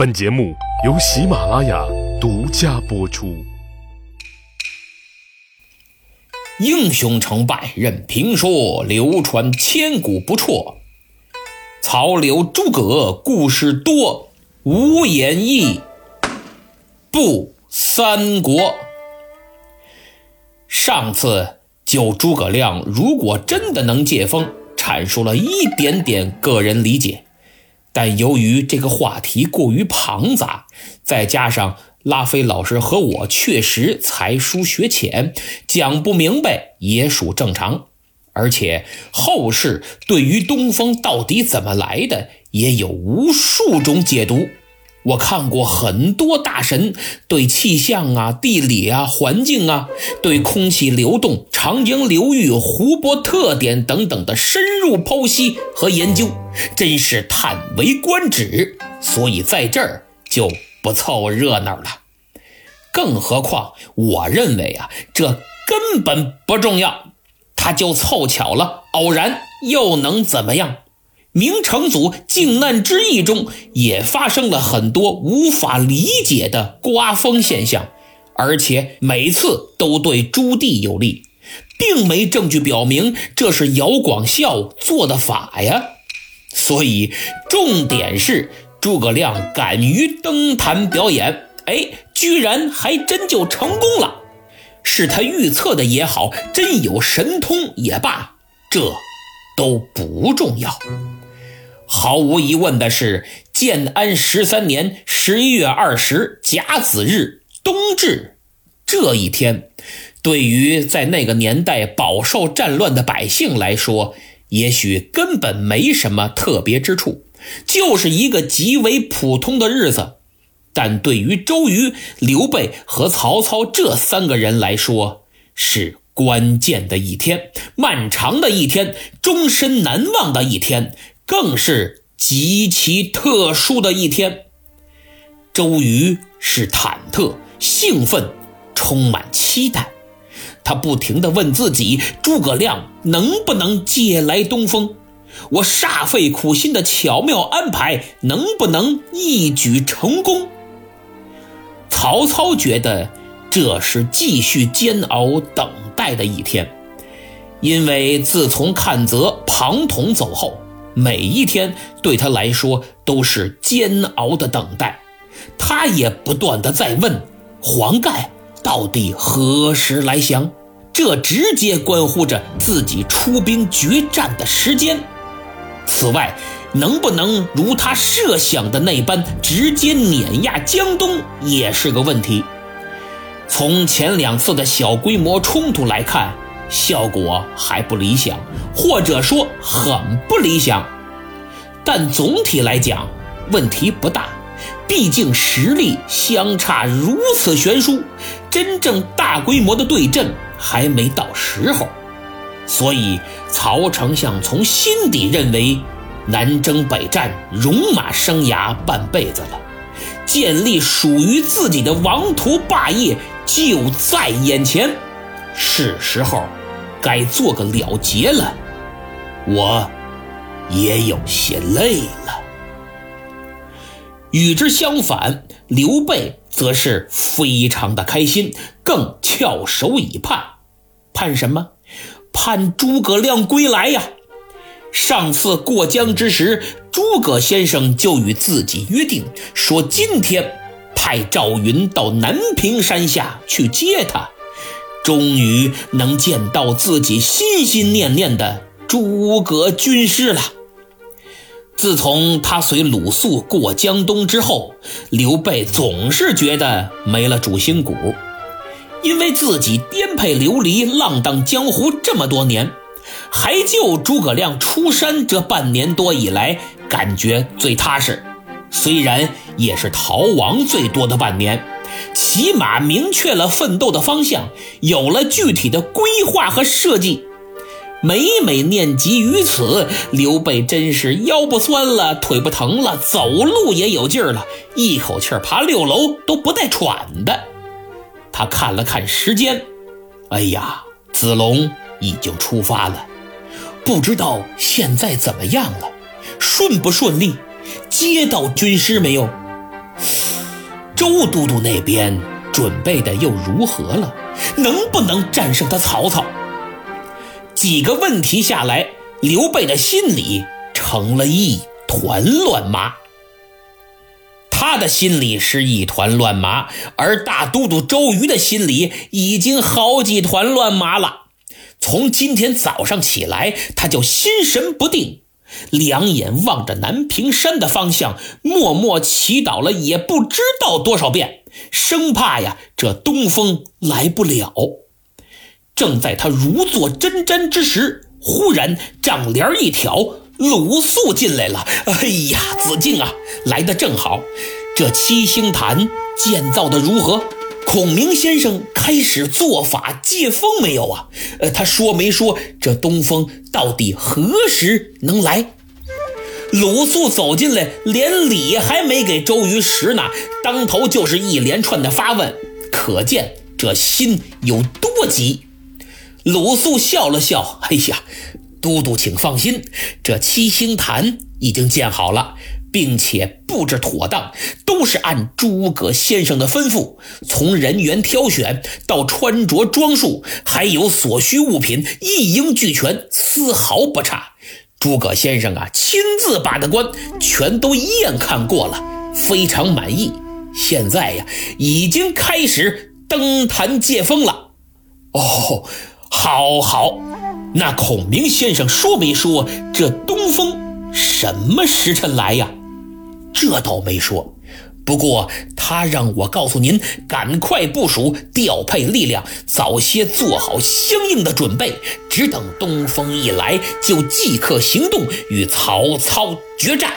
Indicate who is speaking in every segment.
Speaker 1: 本节目由喜马拉雅独家播出。
Speaker 2: 英雄成败任评说，流传千古不辍。曹刘诸葛故事多，无演义不三国。上次就诸葛亮如果真的能借风，阐述了一点点个人理解。但由于这个话题过于庞杂，再加上拉菲老师和我确实才疏学浅，讲不明白也属正常。而且后世对于东风到底怎么来的，也有无数种解读。我看过很多大神对气象啊、地理啊、环境啊、对空气流动、长江流域、湖泊特点等等的深入剖析和研究，真是叹为观止。所以在这儿就不凑热闹了。更何况，我认为啊，这根本不重要，他就凑巧了，偶然又能怎么样？明成祖靖难之役中也发生了很多无法理解的刮风现象，而且每次都对朱棣有利，并没证据表明这是姚广孝做的法呀。所以重点是诸葛亮敢于登坛表演，哎，居然还真就成功了。是他预测的也好，真有神通也罢，这都不重要。毫无疑问的是，建安十三年十一月二十甲子日冬至这一天，对于在那个年代饱受战乱的百姓来说，也许根本没什么特别之处，就是一个极为普通的日子。但对于周瑜、刘备和曹操这三个人来说，是关键的一天，漫长的一天，终身难忘的一天。更是极其特殊的一天。周瑜是忐忑、兴奋、充满期待，他不停地问自己：诸葛亮能不能借来东风？我煞费苦心的巧妙安排，能不能一举成功？曹操觉得这是继续煎熬等待的一天，因为自从阚泽、庞统走后。每一天对他来说都是煎熬的等待，他也不断的在问黄盖到底何时来降，这直接关乎着自己出兵决战的时间。此外，能不能如他设想的那般直接碾压江东也是个问题。从前两次的小规模冲突来看。效果还不理想，或者说很不理想，但总体来讲问题不大。毕竟实力相差如此悬殊，真正大规模的对阵还没到时候。所以曹丞相从心底认为，南征北战，戎马生涯半辈子了，建立属于自己的王图霸业就在眼前，是时候。该做个了结了，我也有些累了。与之相反，刘备则是非常的开心，更翘首以盼。盼什么？盼诸葛亮归来呀！上次过江之时，诸葛先生就与自己约定，说今天派赵云到南屏山下去接他。终于能见到自己心心念念的诸葛军师了。自从他随鲁肃过江东之后，刘备总是觉得没了主心骨，因为自己颠沛流离、浪荡江湖这么多年，还就诸葛亮出山这半年多以来，感觉最踏实。虽然也是逃亡最多的半年。起码明确了奋斗的方向，有了具体的规划和设计。每每念及于此，刘备真是腰不酸了，腿不疼了，走路也有劲儿了，一口气爬六楼都不带喘的。他看了看时间，哎呀，子龙已经出发了，不知道现在怎么样了，顺不顺利，接到军师没有？周都督那边准备的又如何了？能不能战胜他曹操？几个问题下来，刘备的心里成了一团乱麻。他的心里是一团乱麻，而大都督周瑜的心里已经好几团乱麻了。从今天早上起来，他就心神不定，两眼望着南屏山的方向，默默祈祷了也不知道多少遍，生怕呀这东风来不了。正在他如坐针毡之时，忽然帐帘一挑。鲁肃进来了，哎呀，子敬啊，来的正好。这七星坛建造的如何？孔明先生开始做法借风没有啊？呃，他说没说这东风到底何时能来？鲁肃走进来，连礼还没给周瑜使呢，当头就是一连串的发问，可见这心有多急。鲁肃笑了笑，哎呀。都督，请放心，这七星坛已经建好了，并且布置妥当，都是按诸葛先生的吩咐，从人员挑选到穿着装束，还有所需物品，一应俱全，丝毫不差。诸葛先生啊，亲自把的关全都验看过了，非常满意。现在呀，已经开始登坛借风了。哦，好好。那孔明先生说没说这东风什么时辰来呀？这倒没说，不过他让我告诉您，赶快部署调配力量，早些做好相应的准备，只等东风一来，就即刻行动与曹操决战。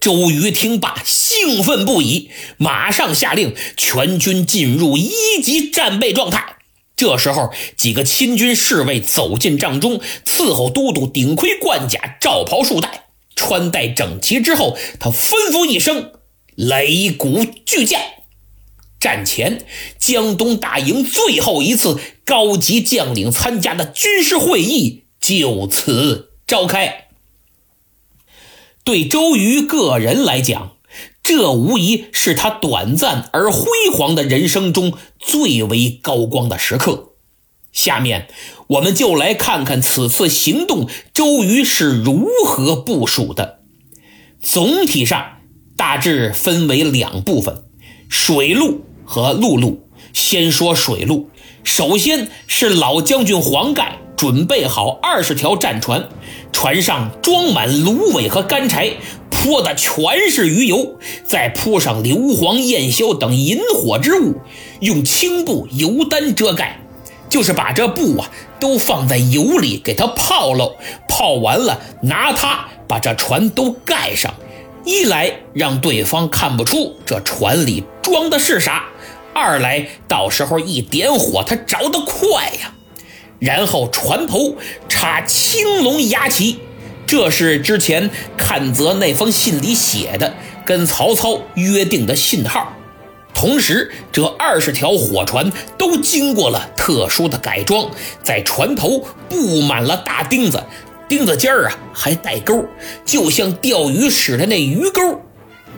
Speaker 2: 周瑜听罢，兴奋不已，马上下令全军进入一级战备状态。这时候，几个亲军侍卫走进帐中，伺候都督顶盔贯甲、罩袍束带，穿戴整齐之后，他吩咐一声：“擂鼓巨将。”战前，江东大营最后一次高级将领参加的军事会议就此召开。对周瑜个人来讲，这无疑是他短暂而辉煌的人生中最为高光的时刻。下面，我们就来看看此次行动周瑜是如何部署的。总体上，大致分为两部分：水路和陆路。先说水路，首先是老将军黄盖准备好二十条战船，船上装满芦苇和干柴。泼的全是鱼油，再铺上硫磺、焰硝等引火之物，用青布油单遮盖，就是把这布啊都放在油里给它泡喽。泡完了，拿它把这船都盖上，一来让对方看不出这船里装的是啥，二来到时候一点火，它着得快呀。然后船头插青龙牙旗。这是之前阚泽那封信里写的，跟曹操约定的信号。同时，这二十条火船都经过了特殊的改装，在船头布满了大钉子，钉子尖儿啊还带钩，就像钓鱼使的那鱼钩。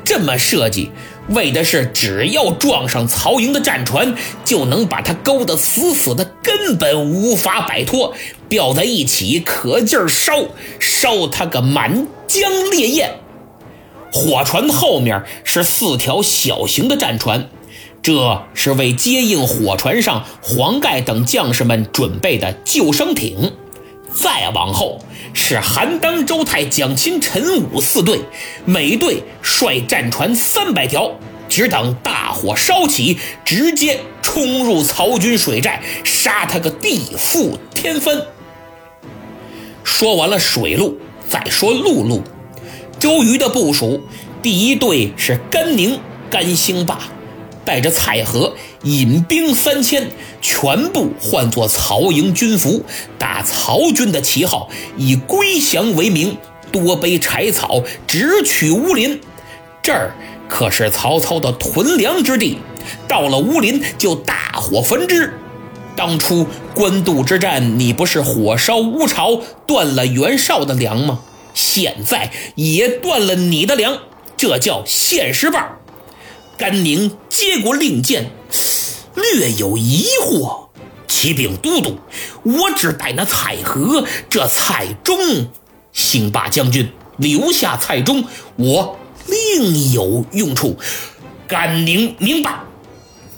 Speaker 2: 这么设计。为的是，只要撞上曹营的战船，就能把它勾得死死的，根本无法摆脱。吊在一起，可劲儿烧，烧它个满江烈焰。火船后面是四条小型的战船，这是为接应火船上黄盖等将士们准备的救生艇。再往后是韩当、周泰、蒋钦、陈武四队，每队率战船三百条，只等大火烧起，直接冲入曹军水寨，杀他个地覆天翻。说完了水路，再说陆路。周瑜的部署，第一队是甘宁、甘兴霸。带着蔡和引兵三千，全部换作曹营军服，打曹军的旗号，以归降为名，多背柴草，直取乌林。这儿可是曹操的屯粮之地，到了乌林就大火焚之。当初官渡之战，你不是火烧乌巢，断了袁绍的粮吗？现在也断了你的粮，这叫现实报。甘宁接过令箭，略有疑惑。启禀都督，我只带那蔡和，这蔡中，兴霸将军留下蔡中，我另有用处。甘宁明白。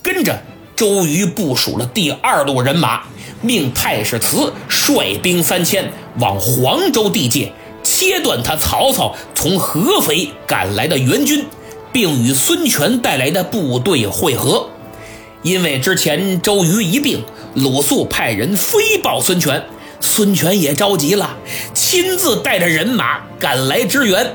Speaker 2: 跟着周瑜部署了第二路人马，命太史慈率兵三千往黄州地界。切断他曹操从合肥赶来的援军，并与孙权带来的部队会合。因为之前周瑜一病，鲁肃派人飞报孙权，孙权也着急了，亲自带着人马赶来支援。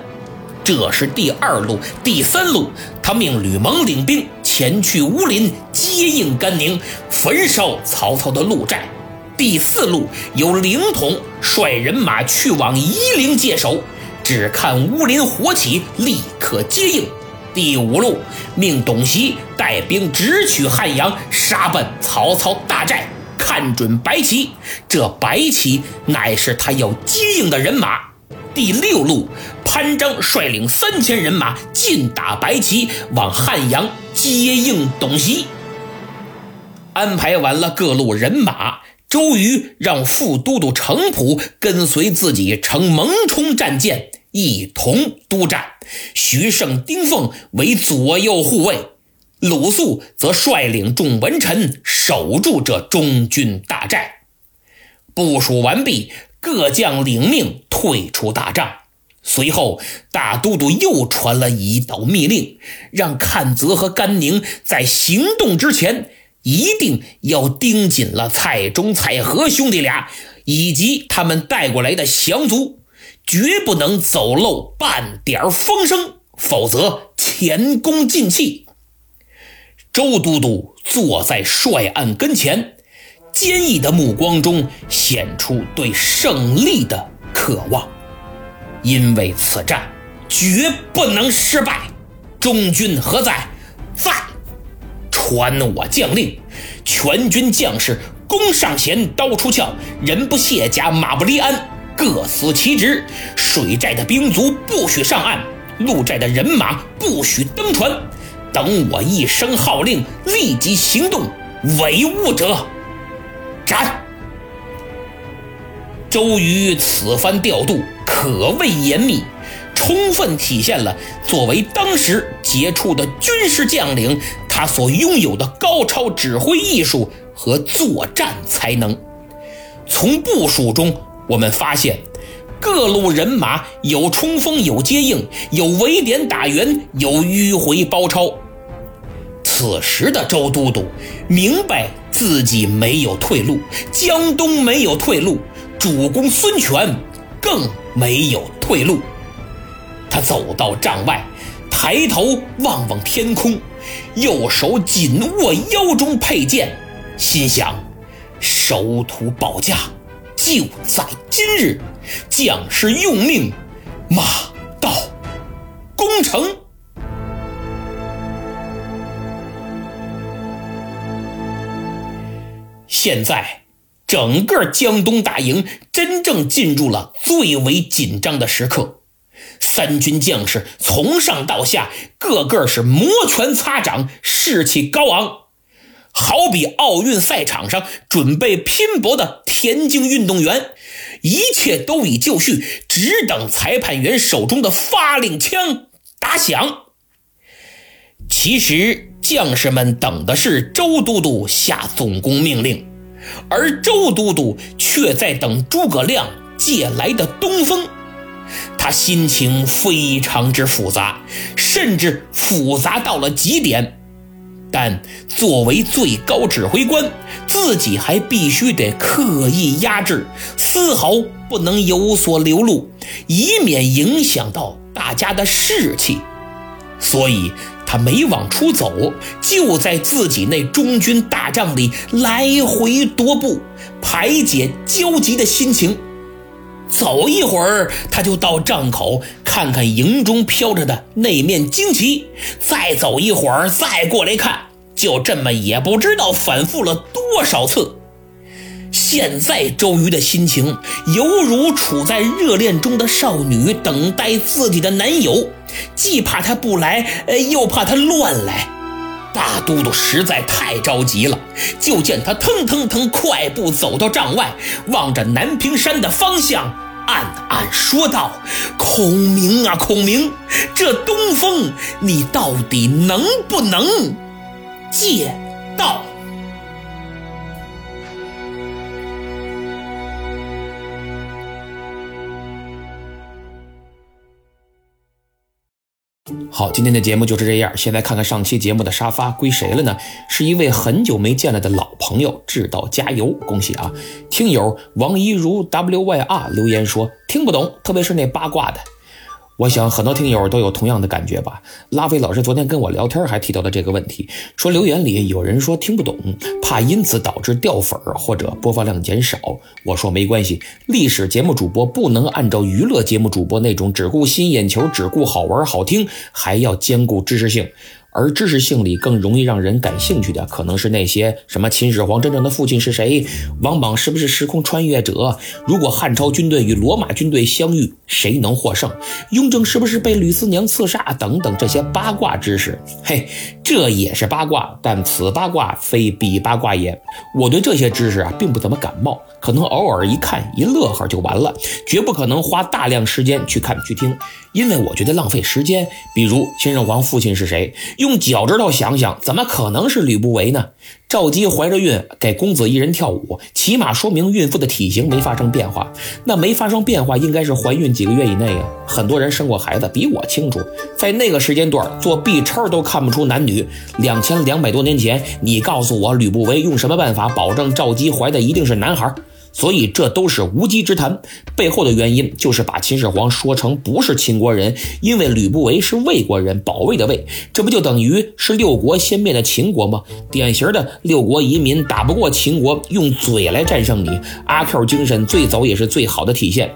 Speaker 2: 这是第二路，第三路，他命吕蒙领兵前去乌林接应甘宁，焚烧曹操的路寨。第四路由凌统率人马去往夷陵界守，只看乌林火起，立刻接应。第五路命董袭带兵直取汉阳，杀奔曹操大寨，看准白旗，这白旗乃是他要接应的人马。第六路，潘璋率领三千人马进打白旗，往汉阳接应董袭。安排完了各路人马。周瑜让副都督程普跟随自己乘蒙冲战舰一同督战，徐盛、丁奉为左右护卫，鲁肃则率领众文臣守住这中军大寨。部署完毕，各将领命退出大帐。随后，大都督又传了一道密令，让阚泽和甘宁在行动之前。一定要盯紧了蔡中、蔡和兄弟俩，以及他们带过来的降卒，绝不能走漏半点风声，否则前功尽弃。周都督坐在帅案跟前，坚毅的目光中显出对胜利的渴望，因为此战绝不能失败。中军何在？在。传我将令，全军将士弓上弦，刀出鞘，人不卸甲，马不离鞍，各司其职。水寨的兵卒不许上岸，陆寨的人马不许登船。等我一声号令，立即行动。违误者斩。周瑜此番调度可谓严密。充分体现了作为当时杰出的军事将领，他所拥有的高超指挥艺术和作战才能。从部署中，我们发现各路人马有冲锋，有接应，有围点打援，有迂回包抄。此时的周都督明白自己没有退路，江东没有退路，主公孙权更没有退路。他走到帐外，抬头望望天空，右手紧握腰中佩剑，心想：守土保家就在今日，将士用命，马到功成。现在，整个江东大营真正进入了最为紧张的时刻。三军将士从上到下，个个是摩拳擦掌，士气高昂，好比奥运赛场上准备拼搏的田径运动员，一切都已就绪，只等裁判员手中的发令枪打响。其实，将士们等的是周都督下总攻命令，而周都督却在等诸葛亮借来的东风。他心情非常之复杂，甚至复杂到了极点。但作为最高指挥官，自己还必须得刻意压制，丝毫不能有所流露，以免影响到大家的士气。所以，他没往出走，就在自己那中军大帐里来回踱步，排解焦急的心情。走一会儿，他就到帐口看看营中飘着的那面旌旗；再走一会儿，再过来看，就这么也不知道反复了多少次。现在周瑜的心情犹如处在热恋中的少女等待自己的男友，既怕他不来，呃又怕他乱来。大都督实在太着急了，就见他腾腾腾快步走到帐外，望着南屏山的方向，暗暗说道：“孔明啊，孔明，这东风你到底能不能借到？”好，今天的节目就是这样。现在看看上期节目的沙发归谁了呢？是一位很久没见了的老朋友，志道加油，恭喜啊！听友王一如 WYR 留言说听不懂，特别是那八卦的。我想很多听友都有同样的感觉吧。拉菲老师昨天跟我聊天还提到了这个问题，说留言里有人说听不懂，怕因此导致掉粉儿或者播放量减少。我说没关系，历史节目主播不能按照娱乐节目主播那种只顾吸眼球、只顾好玩好听，还要兼顾知识性。而知识性里更容易让人感兴趣的，可能是那些什么秦始皇真正的父亲是谁，王莽是不是时空穿越者，如果汉朝军队与罗马军队相遇，谁能获胜，雍正是不是被吕思娘刺杀等等这些八卦知识。嘿，这也是八卦，但此八卦非彼八卦也。我对这些知识啊，并不怎么感冒，可能偶尔一看一乐呵就完了，绝不可能花大量时间去看去听，因为我觉得浪费时间。比如秦始皇父亲是谁？雍用脚趾头想想，怎么可能是吕不韦呢？赵姬怀着孕给公子一人跳舞，起码说明孕妇的体型没发生变化。那没发生变化，应该是怀孕几个月以内啊。很多人生过孩子，比我清楚。在那个时间段做 B 超都看不出男女。两千两百多年前，你告诉我吕不韦用什么办法保证赵姬怀的一定是男孩？所以这都是无稽之谈，背后的原因就是把秦始皇说成不是秦国人，因为吕不韦是魏国人，保卫的魏，这不就等于是六国先灭的秦国吗？典型的六国移民打不过秦国，用嘴来战胜你，阿 Q 精神最早也是最好的体现。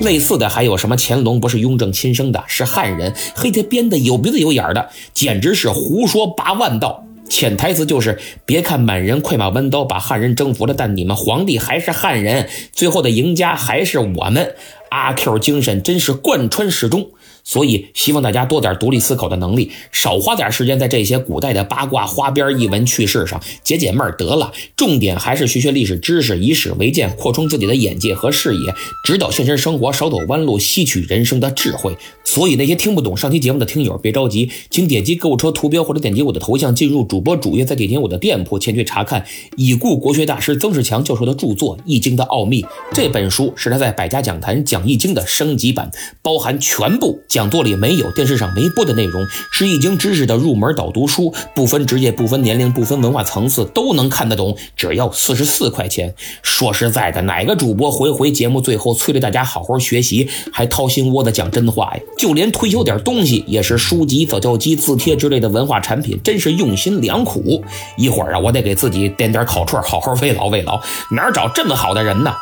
Speaker 2: 类似的还有什么？乾隆不是雍正亲生的，是汉人，黑他编的有鼻子有眼的，简直是胡说八万道。潜台词就是：别看满人快马弯刀把汉人征服了，但你们皇帝还是汉人，最后的赢家还是我们。阿 Q 精神真是贯穿始终。所以，希望大家多点独立思考的能力，少花点时间在这些古代的八卦花边异闻趣事上，解解闷儿得了。重点还是学学历史知识，以史为鉴，扩充自己的眼界和视野，指导现实生活少走弯路，吸取人生的智慧。所以，那些听不懂上期节目的听友，别着急，请点击购物车图标或者点击我的头像进入主播主页，再点击我的店铺前去查看已故国学大师曾仕强教授的著作《易经的奥秘》。这本书是他在百家讲坛讲易经的升级版，包含全部讲。讲座里没有，电视上没播的内容，是易经知识的入门导读书，不分职业、不分年龄、不分文化层次，都能看得懂。只要四十四块钱。说实在的，哪个主播回回节目最后催着大家好好学习，还掏心窝子讲真话呀？就连推销点东西，也是书籍、早教机、字帖之类的文化产品，真是用心良苦。一会儿啊，我得给自己点点烤串，好好慰劳慰劳。哪找这么好的人呢？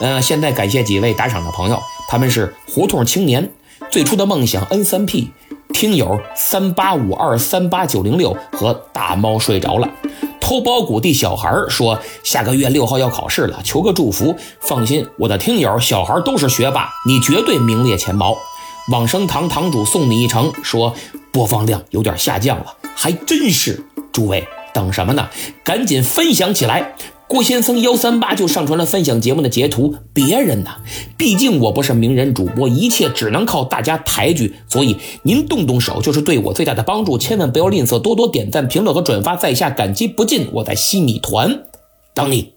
Speaker 2: 嗯，现在感谢几位打赏的朋友，他们是胡同青年。最初的梦想 N 三 P 听友三八五二三八九零六和大猫睡着了，偷包谷地小孩说下个月六号要考试了，求个祝福。放心，我的听友小孩都是学霸，你绝对名列前茅。往生堂堂主送你一程说播放量有点下降了，还真是。诸位等什么呢？赶紧分享起来。郭先生幺三八就上传了分享节目的截图，别人呢？毕竟我不是名人主播，一切只能靠大家抬举，所以您动动手就是对我最大的帮助，千万不要吝啬，多多点赞、评论和转发，在下感激不尽。我在西米团等你。